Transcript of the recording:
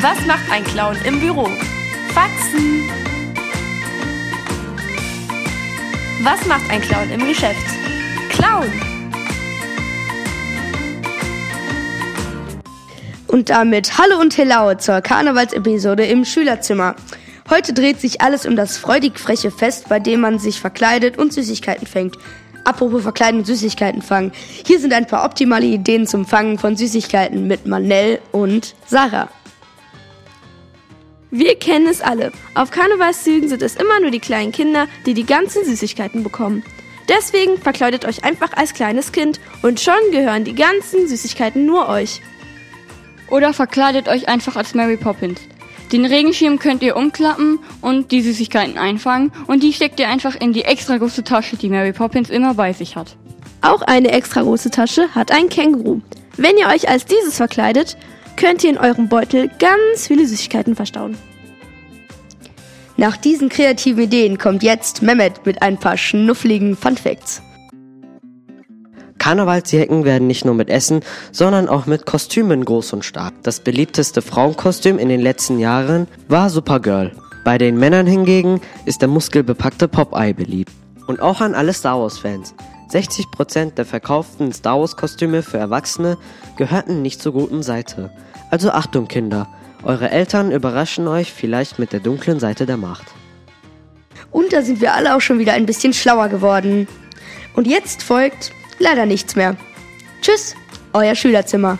Was macht ein Clown im Büro? Faxen. Was macht ein Clown im Geschäft? Clown. Und damit Hallo und Hello zur Karnevalsepisode im Schülerzimmer. Heute dreht sich alles um das freudig freche Fest, bei dem man sich verkleidet und Süßigkeiten fängt. Apropos Verkleiden und Süßigkeiten fangen. Hier sind ein paar optimale Ideen zum Fangen von Süßigkeiten mit Manel und Sarah. Wir kennen es alle. Auf Karnevalszügen sind es immer nur die kleinen Kinder, die die ganzen Süßigkeiten bekommen. Deswegen verkleidet euch einfach als kleines Kind und schon gehören die ganzen Süßigkeiten nur euch. Oder verkleidet euch einfach als Mary Poppins. Den Regenschirm könnt ihr umklappen und die Süßigkeiten einfangen und die steckt ihr einfach in die extra große Tasche, die Mary Poppins immer bei sich hat. Auch eine extra große Tasche hat ein Känguru. Wenn ihr euch als dieses verkleidet, könnt ihr in eurem Beutel ganz viele Süßigkeiten verstauen. Nach diesen kreativen Ideen kommt jetzt Mehmet mit ein paar schnuffligen Funfacts. Karnevalsjacken werden nicht nur mit Essen, sondern auch mit Kostümen groß und stark. Das beliebteste Frauenkostüm in den letzten Jahren war Supergirl. Bei den Männern hingegen ist der muskelbepackte Popeye beliebt. Und auch an alle Star Wars-Fans. 60% der verkauften Star Wars-Kostüme für Erwachsene gehörten nicht zur guten Seite. Also Achtung, Kinder, eure Eltern überraschen euch vielleicht mit der dunklen Seite der Macht. Und da sind wir alle auch schon wieder ein bisschen schlauer geworden. Und jetzt folgt leider nichts mehr. Tschüss, euer Schülerzimmer.